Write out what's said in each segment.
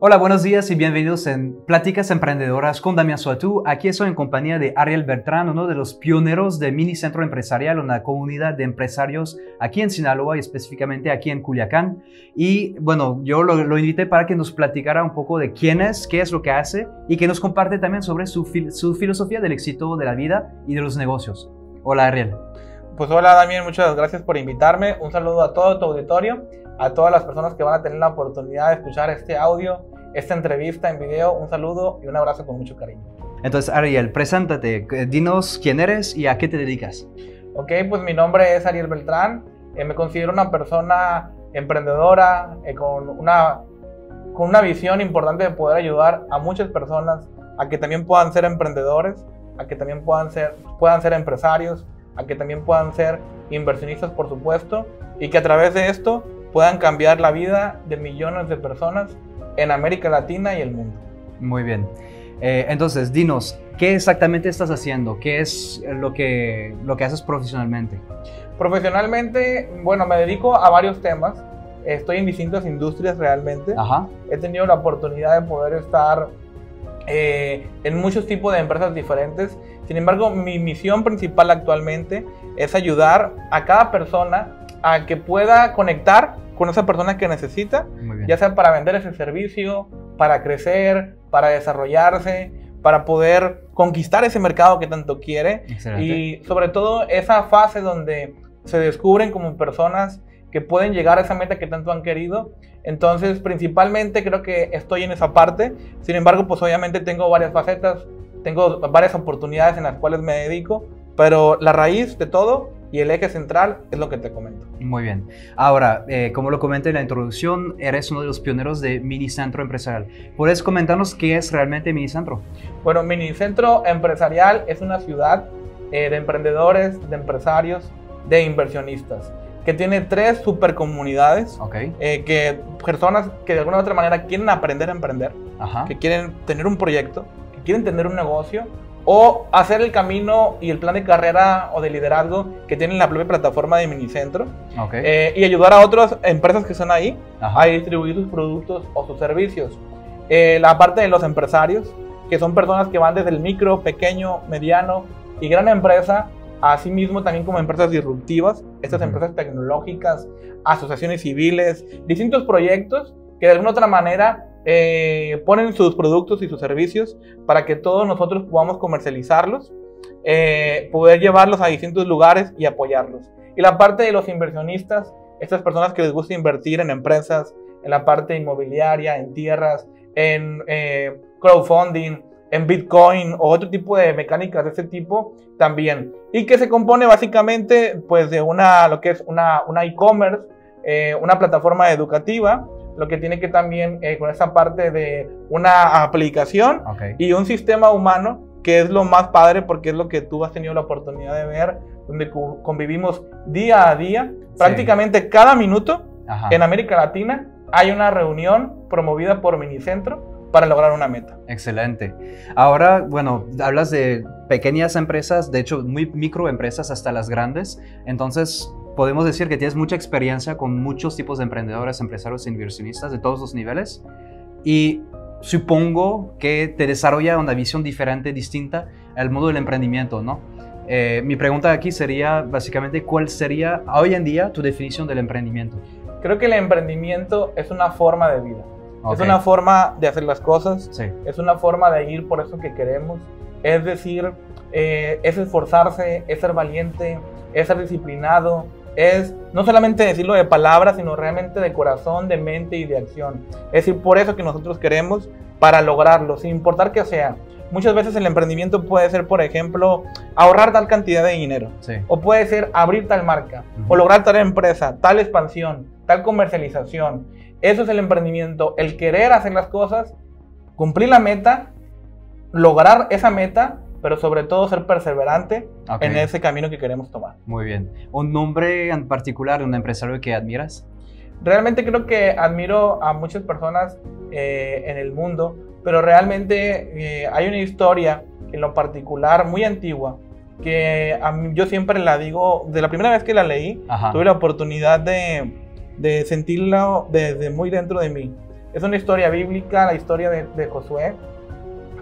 Hola, buenos días y bienvenidos en Pláticas Emprendedoras con Damián Suatú. Aquí estoy en compañía de Ariel Bertrán, uno de los pioneros de Mini Centro Empresarial, una comunidad de empresarios aquí en Sinaloa y específicamente aquí en Culiacán. Y bueno, yo lo, invité para que nos platicara un poco de quién es, qué es lo que hace y que nos comparte también sobre su, filosofía del éxito de la vida y de los negocios. Hola, Ariel. Pues hola, Damián, muchas gracias por invitarme. Un saludo a todo tu auditorio, a todas las personas que van a tener la oportunidad de escuchar este audio esta entrevista en video. Un saludo y un abrazo con mucho cariño. Entonces, Ariel, preséntate, dinos quién eres y a qué te dedicas. Ok, pues mi nombre es Ariel Beltrán. Eh, me considero una persona emprendedora eh, con, una, con una visión importante de poder ayudar a muchas personas a que también puedan ser emprendedores, a que también puedan ser, puedan ser empresarios, a que también puedan ser inversionistas, por supuesto, y que a través de esto puedan cambiar la vida de millones de personas en América Latina y el mundo. Muy bien. Eh, entonces, dinos, ¿qué exactamente estás haciendo? ¿Qué es lo que, lo que haces profesionalmente? Profesionalmente, bueno, me dedico a varios temas. Estoy en distintas industrias realmente. Ajá. He tenido la oportunidad de poder estar eh, en muchos tipos de empresas diferentes. Sin embargo, mi misión principal actualmente es ayudar a cada persona a que pueda conectar con esa persona que necesita, ya sea para vender ese servicio, para crecer, para desarrollarse, para poder conquistar ese mercado que tanto quiere y sobre todo esa fase donde se descubren como personas que pueden llegar a esa meta que tanto han querido. Entonces, principalmente creo que estoy en esa parte. Sin embargo, pues obviamente tengo varias facetas, tengo varias oportunidades en las cuales me dedico, pero la raíz de todo y el eje central es lo que te comento. Muy bien. Ahora, eh, como lo comenté en la introducción, eres uno de los pioneros de Minicentro Empresarial. ¿Puedes comentarnos qué es realmente Minicentro? Bueno, Minicentro Empresarial es una ciudad eh, de emprendedores, de empresarios, de inversionistas que tiene tres supercomunidades, okay. Eh, que personas que de alguna u otra manera quieren aprender a emprender, que quieren tener un proyecto, que quieren tener un negocio o hacer el camino y el plan de carrera o de liderazgo que tiene la propia plataforma de Minicentro eh, y ayudar a otras empresas que están ahí a distribuir sus productos o sus servicios. Eh, la parte de los empresarios, que son personas que van desde el micro, pequeño, mediano y gran empresa, asimismo también como empresas disruptivas, estas empresas tecnológicas, asociaciones civiles, distintos proyectos que de alguna otra manera eh, ponen sus productos y sus servicios para que todos nosotros podamos comercializarlos, eh, poder llevarlos a distintos lugares y apoyarlos. Y la parte de los inversionistas, estas personas que les gusta invertir en empresas, en la parte inmobiliaria, en tierras, en eh, crowdfunding, en Bitcoin o otro tipo de mecánicas de ese tipo también. Y que se compone básicamente pues de una, lo que es una e-commerce, una plataforma educativa, lo que tiene que también eh, con esa parte de una aplicación y un sistema humano que es lo más padre porque es lo que tú has tenido la oportunidad de ver, donde convivimos día a día, prácticamente cada minuto en América Latina hay una reunión promovida por Minicentro para lograr una meta. Excelente. Ahora, bueno, hablas de pequeñas empresas, de hecho, muy microempresas hasta las grandes. Entonces, podemos decir que tienes mucha experiencia con muchos tipos de emprendedores, empresarios e inversionistas de todos los niveles y supongo que te desarrolla una visión diferente, distinta al modo del emprendimiento, ¿no? Eh, mi pregunta aquí sería básicamente cuál sería hoy en día tu definición del emprendimiento. Creo que el emprendimiento es una forma de vida. Es una forma de hacer las cosas, es una forma de ir por eso que queremos. Es decir, eh, es esforzarse, es ser valiente, es ser disciplinado, es no solamente decirlo de palabras, sino realmente de corazón, de mente y de acción. Es decir, por eso que nosotros queremos para lograrlo, sin importar que sea. Muchas veces el emprendimiento puede ser, por ejemplo, ahorrar tal cantidad de dinero. O puede ser abrir tal marca. O lograr tal empresa, tal expansión, tal comercialización. Eso es el emprendimiento. El querer hacer las cosas, cumplir la meta, lograr esa meta pero sobre todo ser perseverante en ese camino que queremos tomar. Muy bien. ¿Un nombre en particular, un empresario que admiras? Realmente creo que admiro a muchas personas eh, en el mundo, pero realmente eh, hay una historia en lo particular muy antigua que yo siempre la digo, de la primera vez que la leí, tuve la oportunidad de, de sentirla desde muy dentro de mí. Es una historia bíblica, la historia de, Josué.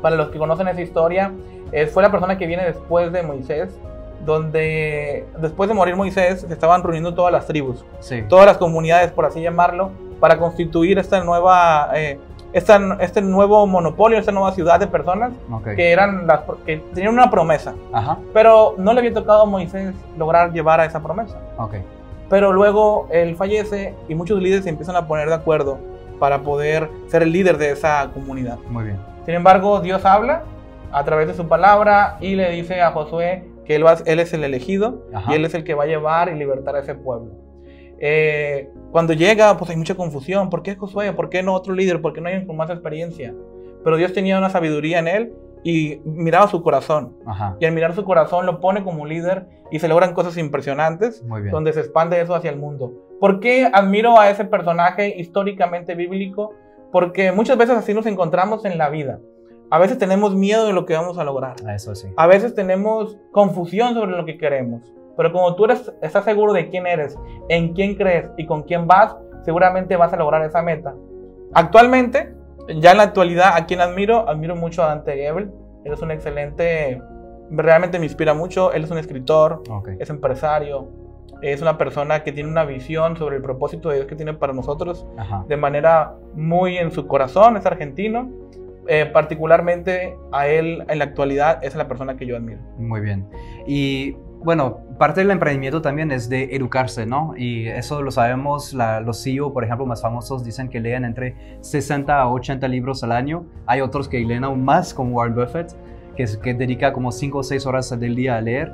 Para los que conocen esa historia, fue la persona que viene después de Moisés, donde después de morir Moisés se estaban reuniendo todas las tribus, todas las comunidades, por así llamarlo, para constituir esta nueva, eh, este nuevo monopolio, esta nueva ciudad de personas que, eran las, que tenían una promesa. Pero no le había tocado a Moisés lograr llevar a esa promesa. Pero luego él fallece y muchos líderes se empiezan a poner de acuerdo para poder ser el líder de esa comunidad. Muy bien. Sin embargo, Dios habla a través de su palabra y le dice a Josué que él, él es el elegido y él es el que va a llevar y libertar a ese pueblo. Eh, cuando llega, pues hay mucha confusión. ¿Por qué Josué? ¿Por qué no otro líder? ¿Por qué no hay con más experiencia? Pero Dios tenía una sabiduría en él y miraba su corazón. Y al mirar su corazón lo pone como líder y se logran cosas impresionantes donde se expande eso hacia el mundo. ¿Por qué admiro a ese personaje históricamente bíblico? Porque muchas veces así nos encontramos en la vida. A veces tenemos miedo de lo que vamos a lograr. Eso sí. A veces tenemos confusión sobre lo que queremos. Pero como tú eres, estás seguro de quién eres, en quién crees y con quién vas, seguramente vas a lograr esa meta. Actualmente, ya en la actualidad, ¿a quién admiro? Admiro mucho a Dante Gebel. Él es un excelente, realmente me inspira mucho. Él es un escritor, es empresario, es una persona que tiene una visión sobre el propósito de Dios que tiene para nosotros de manera muy en su corazón, es argentino eh, particularmente a él en la actualidad es la persona que yo admiro. Muy bien. Y bueno, parte del emprendimiento también es de educarse, ¿no? Y eso lo sabemos, los CEO, por ejemplo, más famosos dicen que leen entre 60 a 80 libros al año. Hay otros que leen aún más, como Warren Buffett, que, que dedica como 5 o 6 horas del día a leer.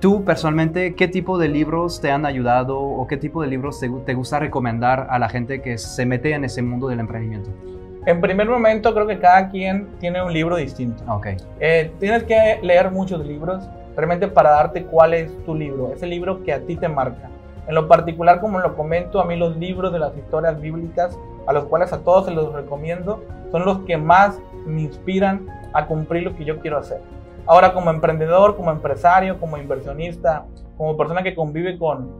Tú personalmente, ¿qué tipo de libros te han ayudado o qué tipo de libros te, te gusta recomendar a la gente que se mete en ese mundo del emprendimiento? En primer momento, creo que cada quien tiene un libro distinto. Okay. Eh, tienes que leer muchos libros realmente para darte cuál es tu libro, ese libro que a ti te marca. En lo particular, como lo comento, a mí los libros de las historias bíblicas, a los cuales a todos se los recomiendo, son los que más me inspiran a cumplir lo que yo quiero hacer. Ahora, como emprendedor, como empresario, como inversionista, como persona que convive con,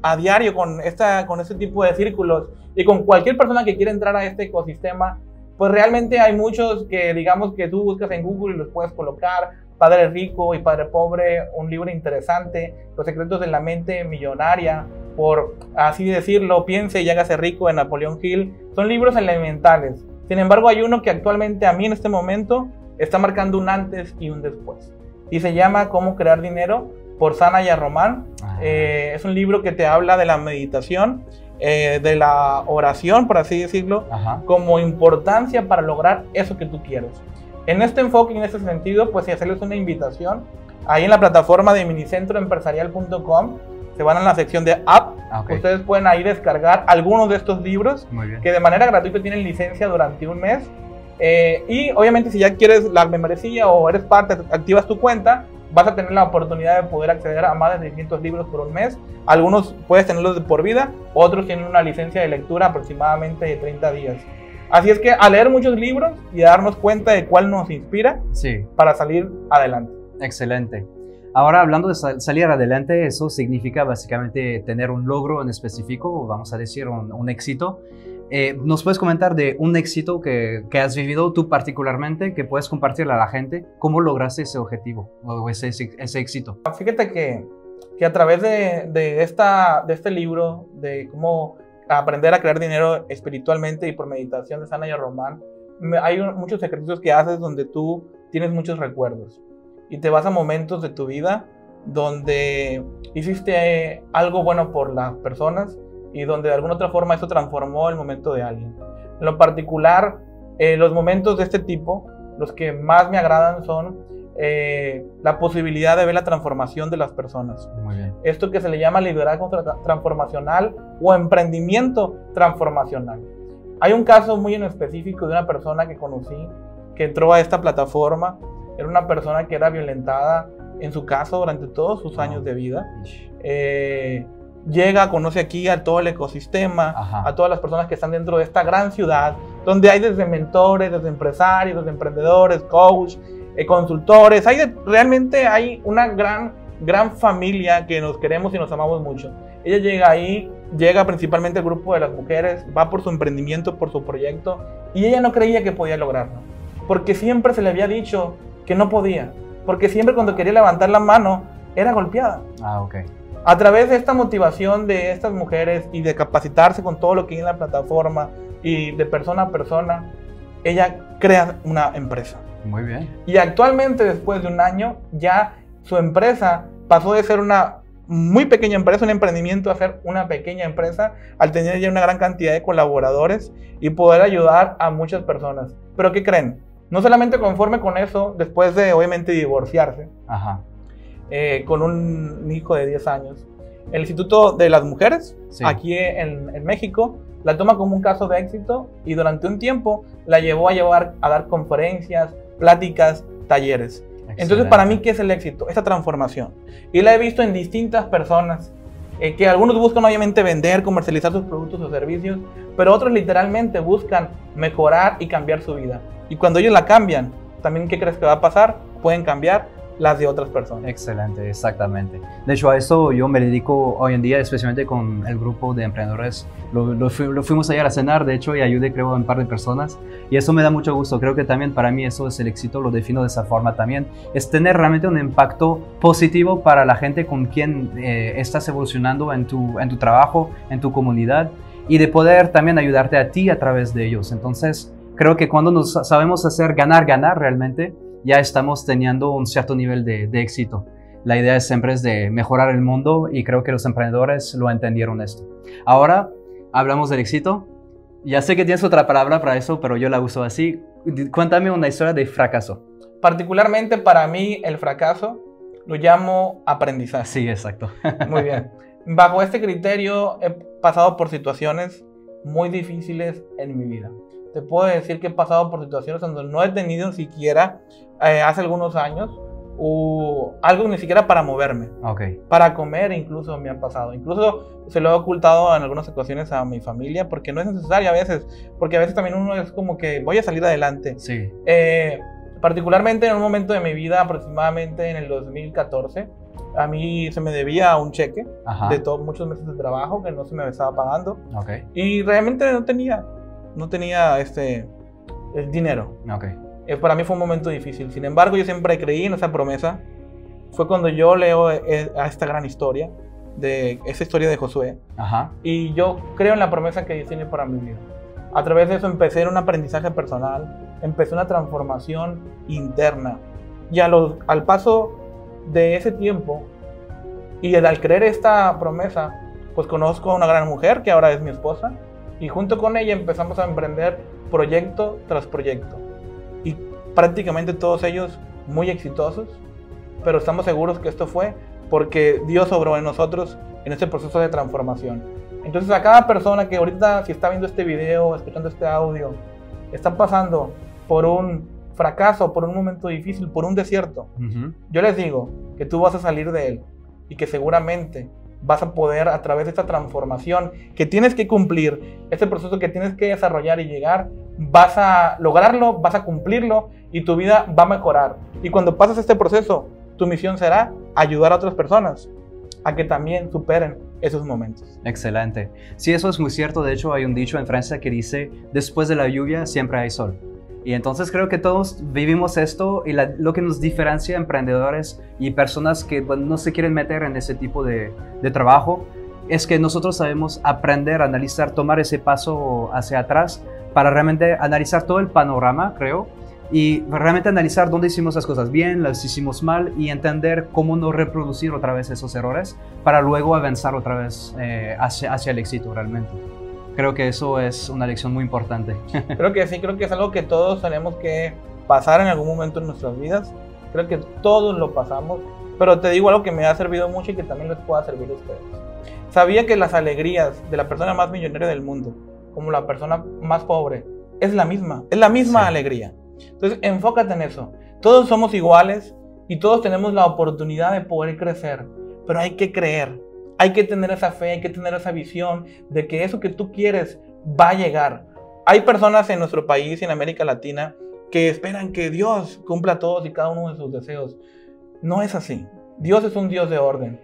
a diario con, esta, con este tipo de círculos y con cualquier persona que quiera entrar a este ecosistema, pues realmente hay muchos que digamos que tú buscas en Google y los puedes colocar. Padre Rico y Padre Pobre, un libro interesante, Los secretos de la mente millonaria, por así decirlo, piense y hágase rico en Napoleón Hill. Son libros elementales. Sin embargo, hay uno que actualmente a mí en este momento está marcando un antes y un después. Y se llama Cómo crear dinero por Sanaya Román. Ah. Eh, es un libro que te habla de la meditación, eh, de la oración, por así decirlo, como importancia para lograr eso que tú quieres. En este enfoque y en este sentido, pues si hacerles una invitación, ahí en la plataforma de minicentroempresarial.com se van a la sección de app. Ah, Ustedes pueden ahí descargar algunos de estos libros que de manera gratuita tienen licencia durante un mes. Eh, y obviamente si ya quieres la membresía o eres parte, activas tu cuenta, vas a tener la oportunidad de poder acceder a más de 600 libros por un mes. Algunos puedes tenerlos de por vida, otros tienen una licencia de lectura aproximadamente de 30 días. Así es que a leer muchos libros y a darnos cuenta de cuál nos inspira sí. para salir adelante. Excelente. Ahora, hablando de salir adelante, eso significa básicamente tener un logro en específico, vamos a decir un éxito. Eh, ¿Nos puedes comentar de un éxito que, que, has vivido tú particularmente, que puedes compartirle a la gente? ¿Cómo lograste ese objetivo o ese, ese éxito? Fíjate que, que a través de, de, esta, de este libro, de cómo aprender a crear dinero espiritualmente y por meditación de Sana y Román, hay muchos ejercicios que haces donde tú tienes muchos recuerdos y te vas a momentos de tu vida donde hiciste algo bueno por las personas y donde de alguna otra forma eso transformó el momento de alguien. En lo particular, eh, los momentos de este tipo, los que más me agradan son eh, la posibilidad de ver la transformación de las personas. Esto que se le llama liderazgo transformacional o emprendimiento transformacional. Hay un caso muy en específico de una persona que conocí que entró a esta plataforma. Era una persona que era violentada en su casa durante todos sus años de vida. Eh, llega, conoce aquí a todo el ecosistema, a todas las personas que están dentro de esta gran ciudad, donde hay desde mentores, desde empresarios, desde emprendedores, coach, eh, consultores, hay realmente hay una gran, gran familia que nos queremos y nos amamos mucho. Ella llega ahí llega principalmente el grupo de las mujeres, va por su emprendimiento, por su proyecto, y ella no creía que podía lograrlo, porque siempre se le había dicho que no podía, porque siempre cuando quería levantar la mano era golpeada. Ah, ok. A través de esta motivación de estas mujeres y de capacitarse con todo lo que hay en la plataforma y de persona a persona, ella crea una empresa. Muy bien. Y actualmente, después de un año, ya su empresa pasó de ser una muy pequeña empresa, un emprendimiento, a ser una pequeña empresa, al tener ya una gran cantidad de colaboradores y poder ayudar a muchas personas. Pero ¿qué creen? No solamente conforme con eso, después de obviamente divorciarse, eh, con un hijo de 10 años, el Instituto de las Mujeres, aquí en, en, México, la toma como un caso de éxito y durante un tiempo la llevó a llevar a dar conferencias, pláticas, talleres. Entonces, para mí, ¿qué es el éxito? Esta transformación. Y la he visto en distintas personas, eh, que algunos buscan obviamente vender, comercializar sus productos o servicios, pero otros literalmente buscan mejorar y cambiar su vida. Y cuando ellos la cambian, también, ¿qué crees que va a pasar? Pueden cambiar las de otras personas. Excelente, exactamente. De hecho, a eso yo me dedico hoy en día, especialmente con el grupo de emprendedores. Lo, fuimos ayer a cenar, de hecho, y ayudé, creo, a un par de personas. Y eso me da mucho gusto. Creo que también para mí eso es el éxito, lo defino de esa forma también. Es tener realmente un impacto positivo para la gente con quien eh, estás evolucionando en tu, en tu trabajo, en tu comunidad. Y de poder también ayudarte a ti a través de ellos. Entonces, creo que cuando nos sabemos hacer ganar, ganar realmente, ya estamos teniendo un cierto nivel de, éxito. La idea siempre es de mejorar el mundo y creo que los emprendedores lo entendieron esto. Ahora hablamos del éxito. Ya sé que tienes otra palabra para eso, pero yo la uso así. Cuéntame una historia de fracaso. Particularmente para mí el fracaso lo llamo aprendizaje. Sí, exacto. Muy bien. Bajo este criterio he pasado por situaciones muy difíciles en mi vida. Te puedo decir que he pasado por situaciones donde no he tenido siquiera eh, hace algunos años o algo ni siquiera para moverme. Okay. Para comer incluso me ha pasado. Incluso se lo he ocultado en algunas ocasiones a mi familia porque no es necesario a veces. Porque a veces también uno es como que voy a salir adelante. Sí. Eh, particularmente en un momento de mi vida, aproximadamente en el 2014, a mí se me debía un cheque de todos muchos meses de trabajo que no se me estaba pagando. Okay. Y realmente no tenía, no tenía este, el dinero. Okay. Eh, para mí fue un momento difícil. Sin embargo, yo siempre creí en esa promesa. Fue cuando yo leo eh, a esta gran historia, de esa historia de Josué. Ajá. Y yo creo en la promesa que Dios tiene para mi vida. A través de eso empecé en un aprendizaje personal, empecé una transformación interna. Y a los, al paso de ese tiempo y al creer esta promesa, pues conozco a una gran mujer que ahora es mi esposa y junto con ella empezamos a emprender proyecto tras proyecto prácticamente todos ellos muy exitosos, pero estamos seguros que esto fue porque Dios obró en nosotros en este proceso de transformación. Entonces a cada persona que ahorita si está viendo este video, escuchando este audio, está pasando por un fracaso, por un momento difícil, por un desierto, yo les digo que tú vas a salir de él y que seguramente vas a poder a través de esta transformación que tienes que cumplir, este proceso que tienes que desarrollar y llegar, vas a lograrlo, vas a cumplirlo y tu vida va a mejorar. Y cuando pasas este proceso, tu misión será ayudar a otras personas a que también superen esos momentos. Excelente. Sí, eso es muy cierto. De hecho, hay un dicho en Francia que dice, después de la lluvia siempre hay sol. Y entonces creo que todos vivimos esto y lo que nos diferencia emprendedores y personas que no se quieren meter en ese tipo de, de trabajo es que nosotros sabemos aprender, analizar, tomar ese paso hacia atrás para realmente analizar todo el panorama, creo, y realmente analizar dónde hicimos las cosas bien, las hicimos mal y entender cómo no reproducir otra vez esos errores para luego avanzar otra vez eh, hacia, hacia el éxito realmente. Creo que eso es una lección muy importante. Creo que sí, creo que es algo que todos tenemos que pasar en algún momento en nuestras vidas. Creo que todos lo pasamos, pero te digo algo que me ha servido mucho y que también les pueda servir a ustedes. Sabía que las alegrías de la persona más millonaria del mundo, como la persona más pobre, es la misma, es la misma alegría. Entonces, enfócate en eso. Todos somos iguales y todos tenemos la oportunidad de poder crecer, pero hay que creer, hay que tener esa fe, hay que tener esa visión de que eso que tú quieres va a llegar. Hay personas en nuestro país, en América Latina, que esperan que Dios cumpla todos y cada uno de sus deseos. No es así. Dios es un Dios de orden.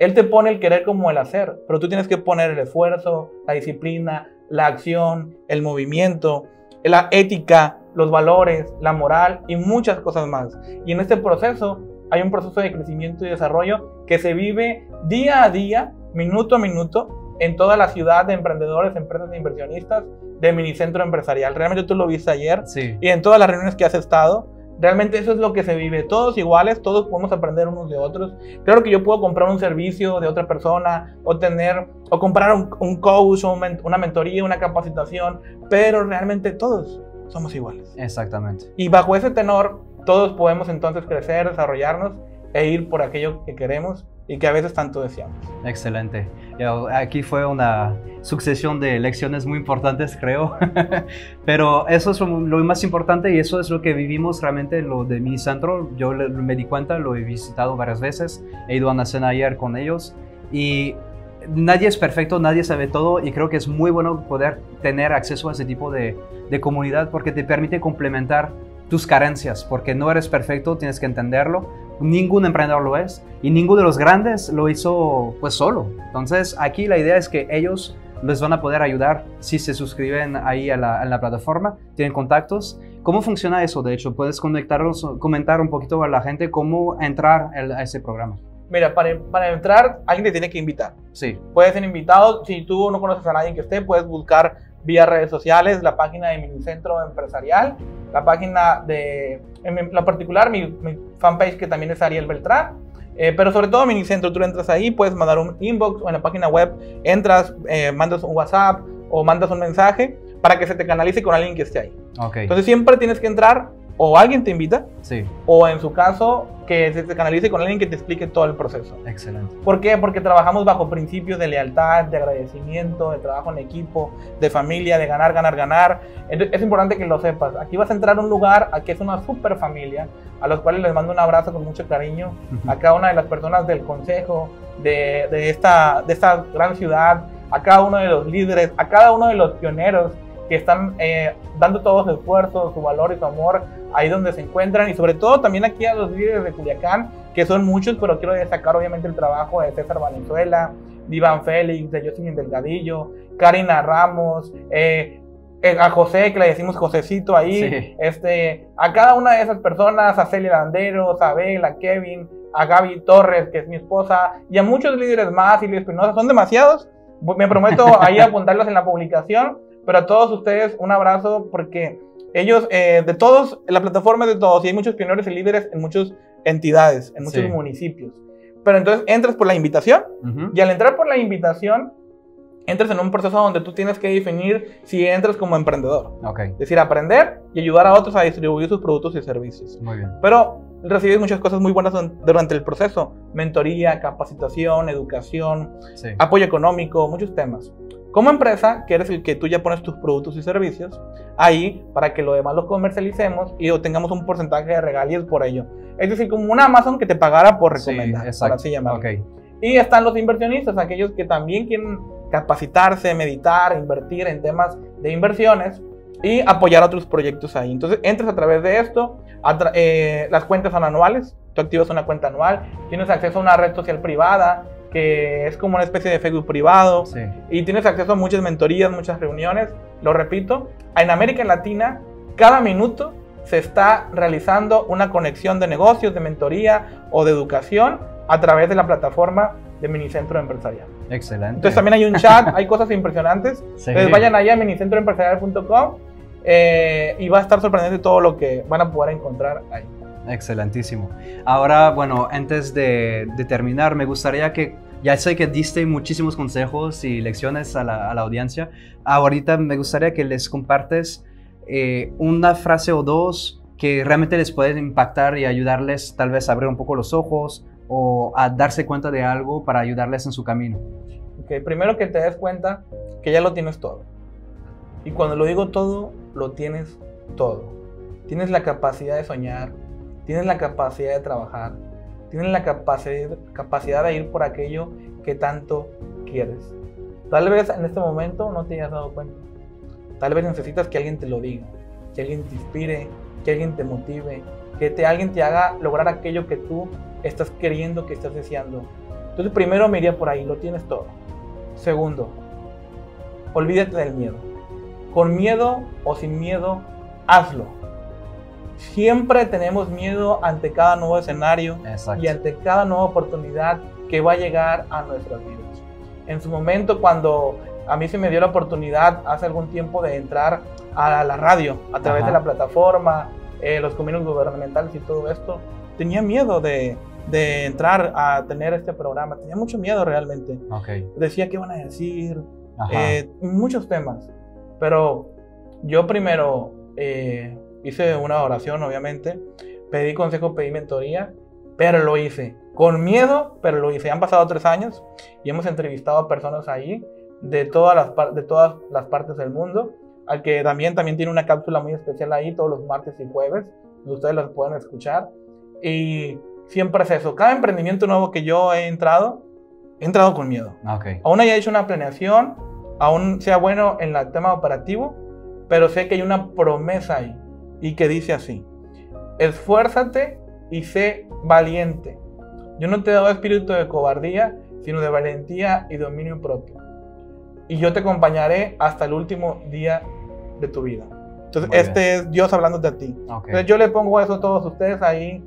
Él te pone el querer como el hacer, pero tú tienes que poner el esfuerzo, la disciplina, la acción, el movimiento, la ética, los valores, la moral y muchas cosas más. Y en este proceso hay un proceso de crecimiento y desarrollo que se vive día a día, minuto a minuto, en toda la ciudad de emprendedores, empresas e inversionistas de Minicentro Empresarial. Realmente tú lo viste ayer y en todas las reuniones que has estado. Realmente eso es lo que se vive. Todos iguales, todos podemos aprender unos de otros. Claro que yo puedo comprar un servicio de otra persona o tener o comprar un, un coach o una mentoría, una capacitación, pero realmente todos somos iguales. Exactamente. Y bajo ese tenor, todos podemos entonces crecer, desarrollarnos e ir por aquello que queremos y que a veces tanto deseamos. Excelente. Aquí fue una sucesión de lecciones muy importantes, creo. Pero eso es lo más importante y eso es lo que vivimos realmente lo de mi centro. Yo me di cuenta, lo he visitado varias veces, he ido a una cena ayer con ellos y nadie es perfecto, nadie sabe todo y creo que es muy bueno poder tener acceso a ese tipo de, de comunidad porque te permite complementar tus carencias, porque no eres perfecto, tienes que entenderlo, ningún emprendedor lo es y ninguno de los grandes lo hizo pues solo. Entonces aquí la idea es que ellos les van a poder ayudar si se suscriben ahí a la, plataforma, tienen contactos. ¿Cómo funciona eso? De hecho, puedes conectarlos, comentar un poquito a la gente cómo entrar a ese programa. Mira, para, para, entrar, alguien te tiene que invitar. Sí. Puedes ser invitado. Si tú no conoces a nadie que esté, puedes buscar vía redes sociales, la página de Minicentro Empresarial, la página de, en la particular, mi, fanpage que también es Ariel Beltrán, eh, pero sobre todo Minicentro, tú entras ahí, puedes mandar un inbox o en la página web entras, eh, mandas un WhatsApp o mandas un mensaje para que se te canalice con alguien que esté ahí. Okay. Entonces siempre tienes que entrar o alguien te invita, sí. o en su caso, que se te canalice con alguien que te explique todo el proceso. Excelente. ¿Por qué? Porque trabajamos bajo principios de lealtad, de agradecimiento, de trabajo en equipo, de familia, de ganar, ganar, ganar. Entonces, es importante que lo sepas. Aquí vas a entrar a un lugar, aquí es una super familia, a los cuales les mando un abrazo con mucho cariño, a cada una de las personas del consejo, de, de, esta, de esta gran ciudad, a cada uno de los líderes, a cada uno de los pioneros que están eh, dando todo su esfuerzo, su valor y su amor ahí donde se encuentran y sobre todo también aquí a los líderes de Culiacán, que son muchos, pero quiero destacar obviamente el trabajo de César Valenzuela, Iván Félix, de Jocelyn Delgadillo, Karina Ramos, eh, eh, a José, que le decimos Josecito ahí, este, a cada una de esas personas, a Celia Landeros, a Abel, a Kevin, a Gaby Torres, que es mi esposa, y a muchos líderes más, y Espinosa, son demasiados. Me prometo ahí apuntarlos en la publicación, pero a todos ustedes un abrazo porque ellos, eh, de todos, la plataforma de todos, y hay muchos pioneros y líderes en muchas entidades, en muchos municipios. Pero entonces entras por la invitación y al entrar por la invitación, entras en un proceso donde tú tienes que definir si entras como emprendedor. Okay. Es decir, aprender y ayudar a otros a distribuir sus productos y servicios. Muy bien. Pero recibes muchas cosas muy buenas durante el proceso. Mentoría, capacitación, educación, apoyo económico, muchos temas. Como empresa, que eres el que tú ya pones tus productos y servicios ahí para que lo demás los comercialicemos y obtengamos un porcentaje de regalías por ello. Es decir, como una Amazon que te pagara por recomendar, sí, así llamarlo. Okay. Y están los inversionistas, aquellos que también quieren capacitarse, meditar, invertir en temas de inversiones y apoyar otros proyectos ahí. Entonces, entras a través de esto, eh, las cuentas son anuales, tú activas una cuenta anual, tienes acceso a una red social privada, que es como una especie de Facebook privado y tienes acceso a muchas mentorías, muchas reuniones. Lo repito, en América Latina, cada minuto se está realizando una conexión de negocios, de mentoría o de educación a través de la plataforma de Minicentro Empresarial. Excelente. Entonces también hay un chat, hay cosas impresionantes. Entonces vayan allá a minicentroempresarial.com eh, y va a estar sorprendente todo lo que van a poder encontrar ahí. Excelentísimo. Ahora, bueno, antes de, terminar, me gustaría que, ya sé que diste muchísimos consejos y lecciones a la, audiencia, ahorita me gustaría que les compartes eh, una frase o dos que realmente les pueden impactar y ayudarles tal vez a abrir un poco los ojos o a darse cuenta de algo para ayudarles en su camino. Ok, primero que te des cuenta que ya lo tienes todo. Y cuando lo digo todo, lo tienes todo. Tienes la capacidad de soñar, tienes la capacidad de trabajar, tienes la capacidad, capacidad de ir por aquello que tanto quieres. Tal vez en este momento no te hayas dado cuenta. Tal vez necesitas que alguien te lo diga, que alguien te inspire, que alguien te motive, que alguien te haga lograr aquello que tú estás queriendo, que estás deseando. Entonces primero me iría por ahí, lo tienes todo. Segundo, olvídate del miedo. Con miedo o sin miedo, hazlo. Siempre tenemos miedo ante cada nuevo escenario y ante cada nueva oportunidad que va a llegar a nuestras vidas. En su momento, cuando a mí se me dio la oportunidad hace algún tiempo de entrar a la radio a través de la plataforma, eh, los convenios gubernamentales y todo esto, tenía miedo de, de, entrar a tener este programa, tenía mucho miedo realmente. Decía qué van a decir, eh, muchos temas, pero yo primero eh, hice una oración, obviamente, pedí consejo, pedí mentoría, pero lo hice con miedo, pero lo hice. Han pasado tres años y hemos entrevistado a personas ahí de todas las, de todas las partes del mundo, al que también, también tiene una cápsula muy especial ahí todos los martes y jueves, ustedes las pueden escuchar. Y siempre es eso, cada emprendimiento nuevo que yo he entrado, he entrado con miedo. Okay. Aún haya hecho una planeación, aún sea bueno en el tema operativo, pero sé que hay una promesa ahí y que dice así, esfuérzate y sé valiente. Yo no te he dado espíritu de cobardía, sino de valentía y dominio propio y yo te acompañaré hasta el último día de tu vida. Entonces, este es Dios hablándote a ti. Entonces, yo le pongo eso a todos ustedes ahí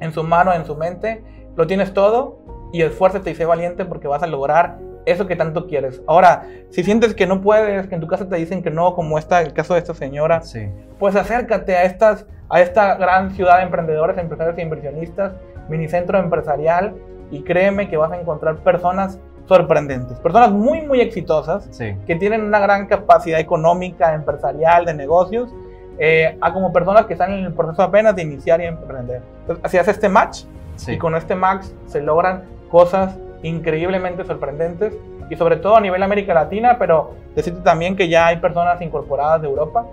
en su mano, en su mente. Lo tienes todo y esfuérzate y sé valiente porque vas a lograr eso que tanto quieres. Ahora, si sientes que no puedes, que en tu casa te dicen que no, como está el caso de esta señora, sí. pues acércate a, estas, a esta gran ciudad de emprendedores, empresarios e inversionistas, minicentro empresarial, y créeme que vas a encontrar personas sorprendentes. Personas muy, muy exitosas que tienen una gran capacidad económica, empresarial, de negocios, eh, a como personas que están en el proceso apenas de iniciar y emprender. Entonces, así hace este match y con este match se logran cosas increíblemente sorprendentes y sobre todo a nivel América Latina, pero decirte también que ya hay personas incorporadas de Europa.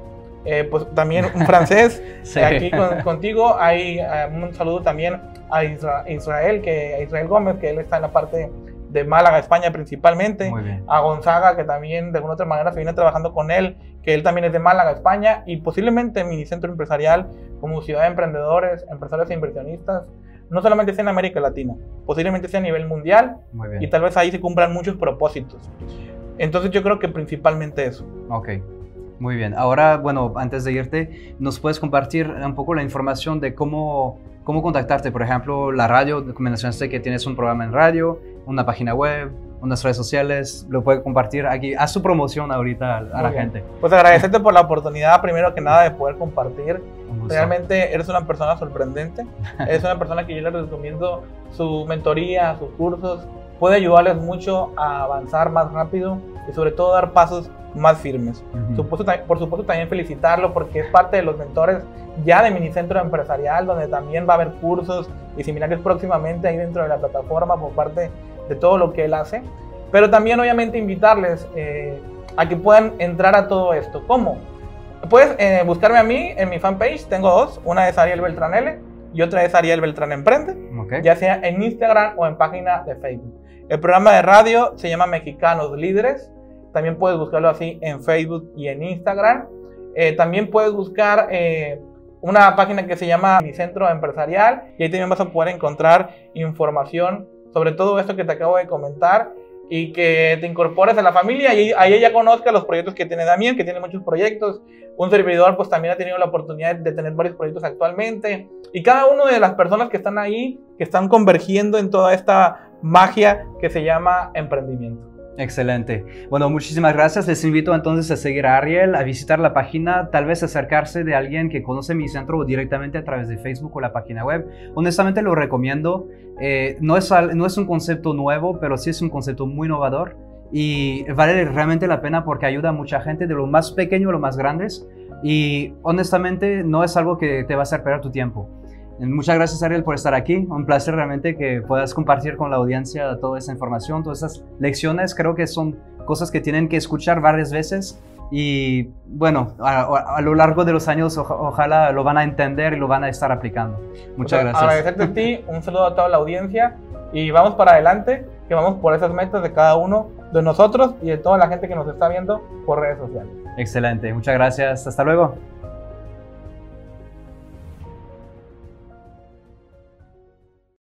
Eh, pues también un francés aquí contigo. Hay eh, un saludo también a Israel, que, a Israel Gómez, que él está en la parte de Málaga, España principalmente, a Gonzaga, que también de alguna otra manera se viene trabajando con él, que él también es de Málaga, España, y posiblemente mi centro empresarial como ciudad de emprendedores, empresarios e inversionistas, no solamente sea en América Latina, posiblemente sea a nivel mundial, y tal vez ahí se cumplan muchos propósitos. Entonces yo creo que principalmente eso. Ok. Muy bien. Ahora, bueno, antes de irte, ¿nos puedes compartir un poco la información de cómo, cómo contactarte? Por ejemplo, la radio, mencionaste que tienes un programa en radio, una página web, unas redes sociales, lo puede compartir aquí. Haz su promoción ahorita a, la gente. Pues agradecerte por la oportunidad, primero que nada, de poder compartir. Realmente eres una persona sorprendente. eres una persona que yo les recomiendo su mentoría, sus cursos. Puede ayudarles mucho a avanzar más rápido y sobre todo dar pasos más firmes. por supuesto también felicitarlo porque es parte de los mentores ya de Minicentro Empresarial, donde también va a haber cursos y seminarios próximamente ahí dentro de la plataforma por parte de todo lo que él hace. Pero también obviamente invitarles eh, a que puedan entrar a todo esto. ¿Cómo? Puedes eh, buscarme a mí en mi fanpage, tengo dos, una es Ariel Beltrán L y otra es Ariel Beltrán Emprende, ya sea en Instagram o en página de Facebook. El programa de radio se llama Mexicanos Líderes, también puedes buscarlo así en Facebook y en Instagram. Eh, también puedes buscar una página que se llama Mi Centro Empresarial y ahí también vas a poder encontrar información sobre todo esto que te acabo de comentar y que te incorpores a la familia y ahí ella conozca los proyectos que tiene Damián, que tiene muchos proyectos. Un servidor pues también ha tenido la oportunidad de tener varios proyectos actualmente y cada una de las personas que están ahí, que están convergiendo en toda esta magia que se llama emprendimiento. Excelente. Bueno, muchísimas gracias. Les invito entonces a seguir a Ariel, a visitar la página, tal vez acercarse de alguien que conoce mi centro o directamente a través de Facebook o la página web. Honestamente lo recomiendo. Eh, no, es, no es un concepto nuevo, pero sí es un concepto muy innovador y vale realmente la pena porque ayuda a mucha gente de lo más pequeño a lo más grandes y honestamente no es algo que te va a hacer perder tu tiempo. Muchas gracias Ariel por estar aquí. Un placer realmente que puedas compartir con la audiencia toda esa información, todas esas lecciones. Creo que son cosas que tienen que escuchar varias veces y bueno, a, lo largo de los años ojalá lo van a entender y lo van a estar aplicando. Muchas gracias. Agradecerte a ti, un saludo a toda la audiencia y vamos para adelante, que vamos por esas metas de cada uno de nosotros y de toda la gente que nos está viendo por redes sociales. Excelente, muchas gracias. Hasta luego.